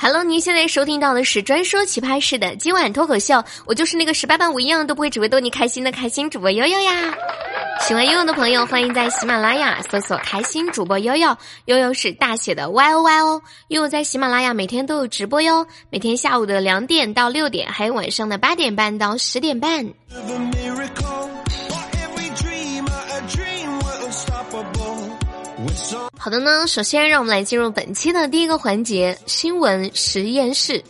Hello，您现在收听到的是专说奇葩事的今晚脱口秀，我就是那个十八般武艺样都不会，只会逗你开心的开心主播悠悠呀。喜欢悠悠的朋友，欢迎在喜马拉雅搜索“开心主播悠悠”，悠悠是大写的 Y O Y O。悠悠在喜马拉雅每天都有直播哟，每天下午的两点到六点，还有晚上的八点半到十点半。好的呢，首先让我们来进入本期的第一个环节——新闻实验室。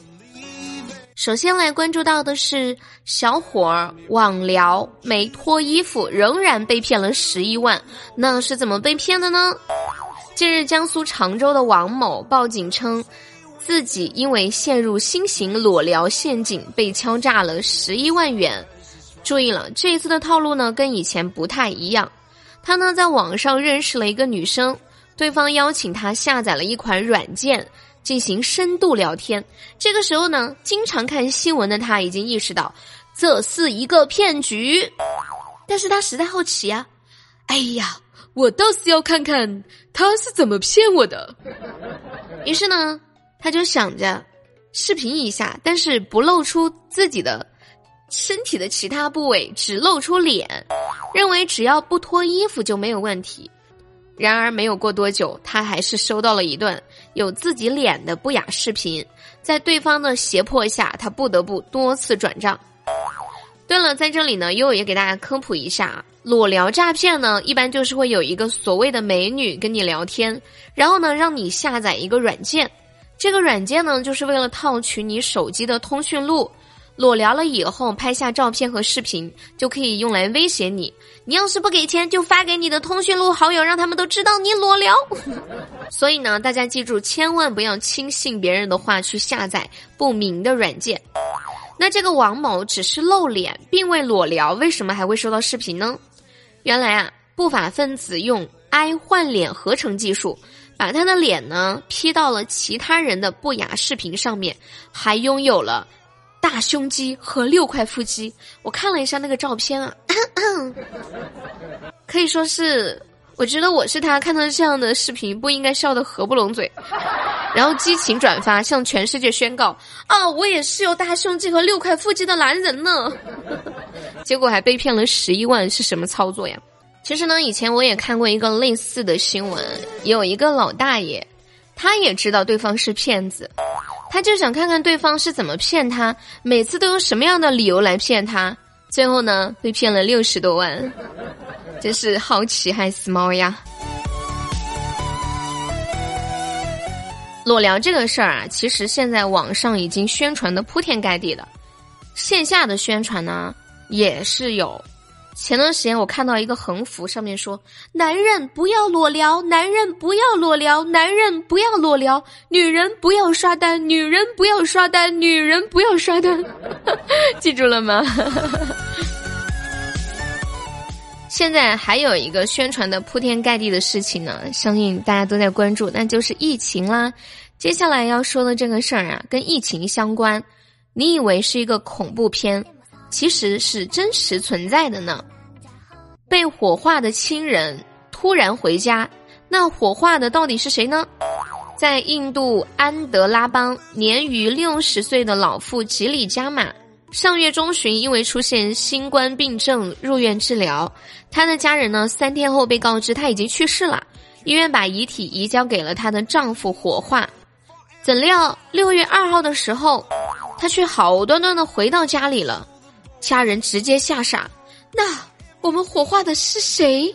首先来关注到的是，小伙儿网聊没脱衣服，仍然被骗了十一万。那是怎么被骗的呢？近日，江苏常州的王某报警称，自己因为陷入新型裸聊陷阱，被敲诈了十一万元。注意了，这一次的套路呢，跟以前不太一样。他呢，在网上认识了一个女生。对方邀请他下载了一款软件进行深度聊天。这个时候呢，经常看新闻的他已经意识到这是一个骗局，但是他实在好奇呀。哎呀，我倒是要看看他是怎么骗我的。于是呢，他就想着视频一下，但是不露出自己的身体的其他部位，只露出脸，认为只要不脱衣服就没有问题。然而没有过多久，他还是收到了一段有自己脸的不雅视频，在对方的胁迫下，他不得不多次转账。对了，在这里呢，悠悠也给大家科普一下啊，裸聊诈骗呢，一般就是会有一个所谓的美女跟你聊天，然后呢，让你下载一个软件，这个软件呢，就是为了套取你手机的通讯录。裸聊了以后，拍下照片和视频，就可以用来威胁你。你要是不给钱，就发给你的通讯录好友，让他们都知道你裸聊。所以呢，大家记住，千万不要轻信别人的话去下载不明的软件。那这个王某只是露脸，并未裸聊，为什么还会收到视频呢？原来啊，不法分子用 i 换脸合成技术，把他的脸呢 P 到了其他人的不雅视频上面，还拥有了。大胸肌和六块腹肌，我看了一下那个照片啊，可以说是，我觉得我是他看到这样的视频不应该笑得合不拢嘴，然后激情转发向全世界宣告啊，我也是有大胸肌和六块腹肌的男人呢，结果还被骗了十一万，是什么操作呀？其实呢，以前我也看过一个类似的新闻，有一个老大爷，他也知道对方是骗子。他就想看看对方是怎么骗他，每次都用什么样的理由来骗他，最后呢被骗了六十多万，真是好奇害死猫呀！裸聊这个事儿啊，其实现在网上已经宣传的铺天盖地的，线下的宣传呢也是有。前段时间我看到一个横幅，上面说：“男人不要裸聊，男人不要裸聊，男人不要裸聊，女人不要刷单，女人不要刷单，女人不要刷单。”记住了吗？现在还有一个宣传的铺天盖地的事情呢，相信大家都在关注，那就是疫情啦。接下来要说的这个事儿啊，跟疫情相关。你以为是一个恐怖片？其实是真实存在的呢。被火化的亲人突然回家，那火化的到底是谁呢？在印度安德拉邦，年逾六十岁的老妇吉里加玛，上月中旬因为出现新冠病症入院治疗。她的家人呢，三天后被告知她已经去世了。医院把遗体移交给了她的丈夫火化。怎料六月二号的时候，她却好端端的回到家里了。家人直接吓傻，那我们火化的是谁？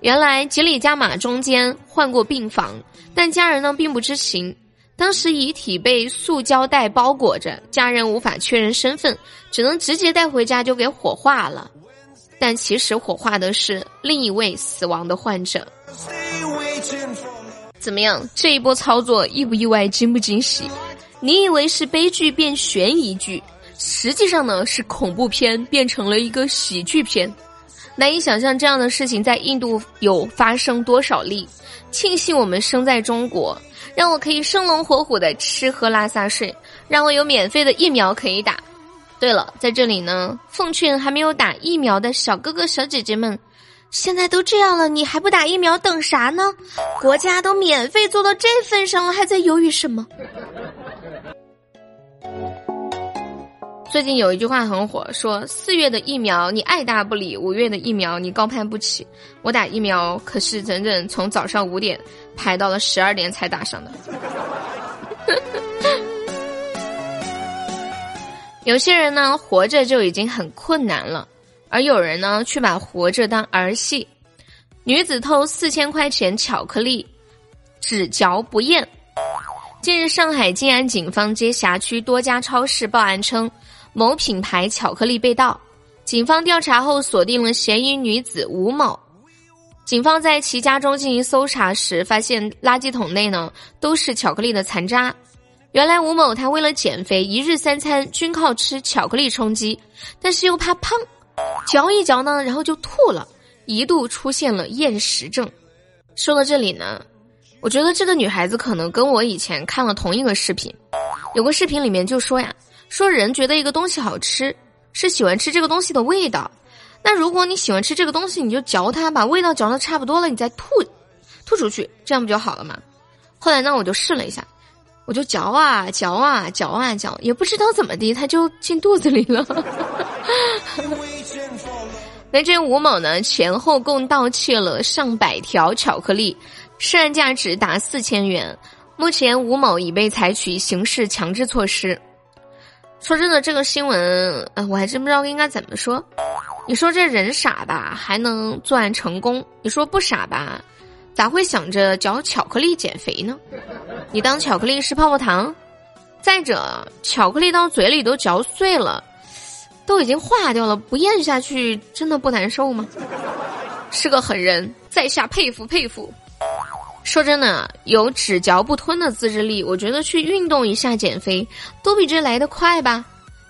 原来吉里加马中间换过病房，但家人呢并不知情。当时遗体被塑胶袋包裹着，家人无法确认身份，只能直接带回家就给火化了。但其实火化的是另一位死亡的患者。怎么样？这一波操作意不意外？惊不惊喜？你以为是悲剧变悬疑剧？实际上呢，是恐怖片变成了一个喜剧片，难以想象这样的事情在印度有发生多少例。庆幸我们生在中国，让我可以生龙活虎的吃喝拉撒睡，让我有免费的疫苗可以打。对了，在这里呢，奉劝还没有打疫苗的小哥哥小姐姐们，现在都这样了，你还不打疫苗，等啥呢？国家都免费做到这份上了，还在犹豫什么？最近有一句话很火，说四月的疫苗你爱答不理，五月的疫苗你高攀不起。我打疫苗可是整整从早上五点排到了十二点才打上的。有些人呢，活着就已经很困难了，而有人呢，却把活着当儿戏。女子偷四千块钱巧克力，只嚼不咽。近日，上海静安警方接辖区多家超市报案称。某品牌巧克力被盗，警方调查后锁定了嫌疑女子吴某。警方在其家中进行搜查时，发现垃圾桶内呢都是巧克力的残渣。原来吴某他为了减肥，一日三餐均靠吃巧克力充饥，但是又怕胖，嚼一嚼呢，然后就吐了，一度出现了厌食症。说到这里呢，我觉得这个女孩子可能跟我以前看了同一个视频，有个视频里面就说呀。说人觉得一个东西好吃，是喜欢吃这个东西的味道。那如果你喜欢吃这个东西，你就嚼它，把味道嚼的差不多了，你再吐，吐出去，这样不就好了吗？后来呢，我就试了一下，我就嚼啊嚼啊嚼啊嚼，也不知道怎么的，它就进肚子里了。那这吴某呢，前后共盗窃了上百条巧克力，涉案价值达四千元。目前吴某已被采取刑事强制措施。说真的，这个新闻，呃，我还真不知道应该怎么说。你说这人傻吧，还能作案成功；你说不傻吧，咋会想着嚼巧克力减肥呢？你当巧克力是泡泡糖？再者，巧克力到嘴里都嚼碎了，都已经化掉了，不咽下去真的不难受吗？是个狠人，在下佩服佩服。说真的，有只嚼不吞的自制力，我觉得去运动一下减肥都比这来得快吧。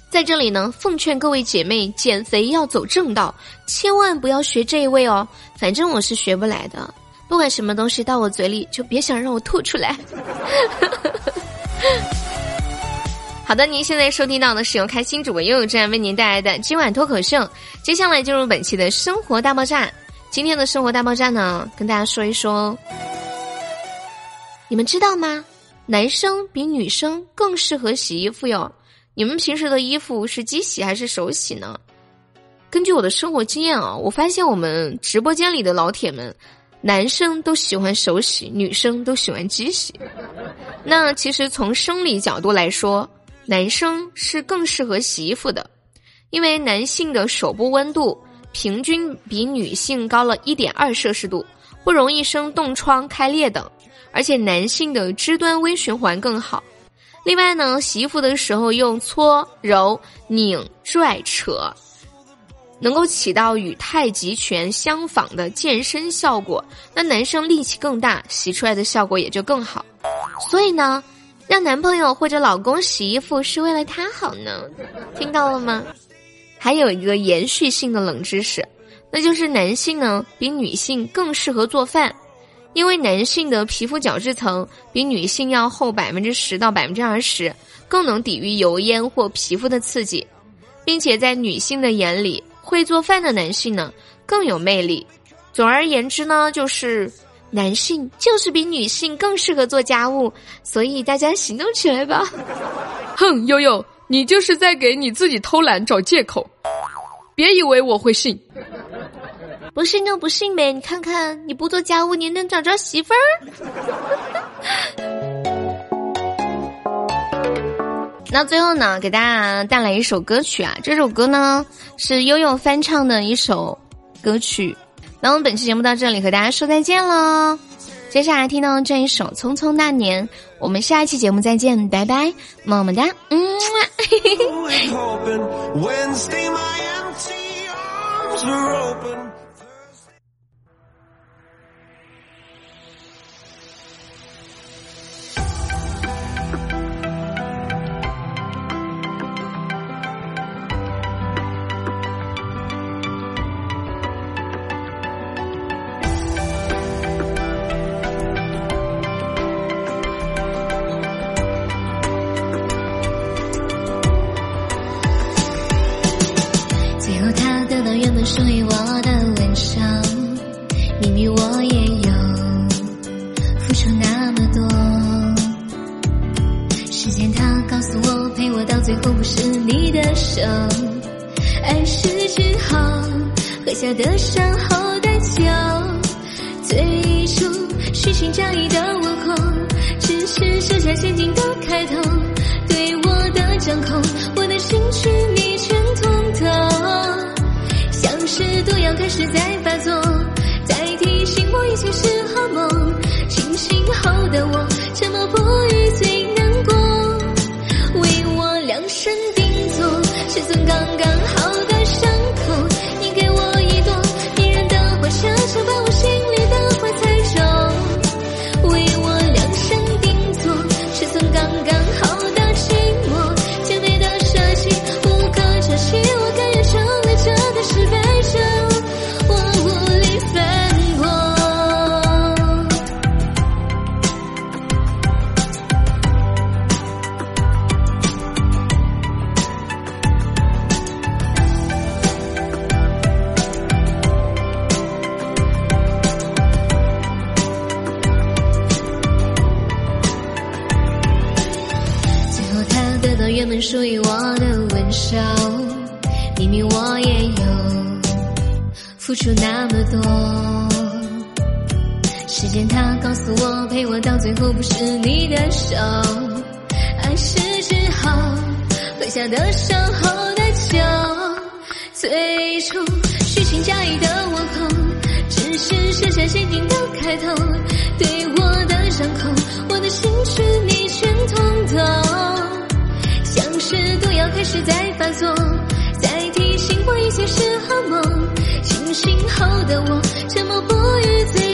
在这里呢，奉劝各位姐妹，减肥要走正道，千万不要学这一位哦。反正我是学不来的，不管什么东西到我嘴里，就别想让我吐出来。好的，您现在收听到的是由开心主播悠悠这样为您带来的今晚脱口秀。接下来进入本期的生活大爆炸。今天的生活大爆炸呢，跟大家说一说。你们知道吗？男生比女生更适合洗衣服哟。你们平时的衣服是机洗还是手洗呢？根据我的生活经验啊，我发现我们直播间里的老铁们，男生都喜欢手洗，女生都喜欢机洗。那其实从生理角度来说，男生是更适合洗衣服的，因为男性的手部温度平均比女性高了一点二摄氏度，不容易生冻疮、开裂等。而且男性的肢端微循环更好。另外呢，洗衣服的时候用搓、揉、拧、拽、扯，能够起到与太极拳相仿的健身效果。那男生力气更大，洗出来的效果也就更好。所以呢，让男朋友或者老公洗衣服是为了他好呢。听到了吗？还有一个延续性的冷知识，那就是男性呢比女性更适合做饭。因为男性的皮肤角质层比女性要厚百分之十到百分之二十，更能抵御油烟或皮肤的刺激，并且在女性的眼里，会做饭的男性呢更有魅力。总而言之呢，就是男性就是比女性更适合做家务，所以大家行动起来吧！哼，悠悠，你就是在给你自己偷懒找借口，别以为我会信。不信就不信呗！你看看，你不做家务，你能找着媳妇儿？那最后呢，给大家带来一首歌曲啊！这首歌呢是悠悠翻唱的一首歌曲。那我们本期节目到这里，和大家说再见喽！接下来听到这一首《匆匆那年》，我们下一期节目再见，拜拜，么么哒，嗯。是之后喝下的伤后的酒，最初虚情假意的问候，只是设下陷阱的开头，对我的掌控，我的心绪你全通透，像是毒药开始在发作。一切是噩梦，清醒后的我，沉默不语最付出那么多。时间它告诉我，陪我到最后不是你的手，爱是之后喝下的伤后的酒，最初虚情假意的问候，只是设下陷阱的开头，对我的伤口，我的心事你全通透，像是毒药开始在发作，在提醒我一切是噩梦，醒后的我，沉默不语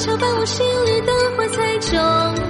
你给我一朵迷人的花，悄悄把我心里的花采种。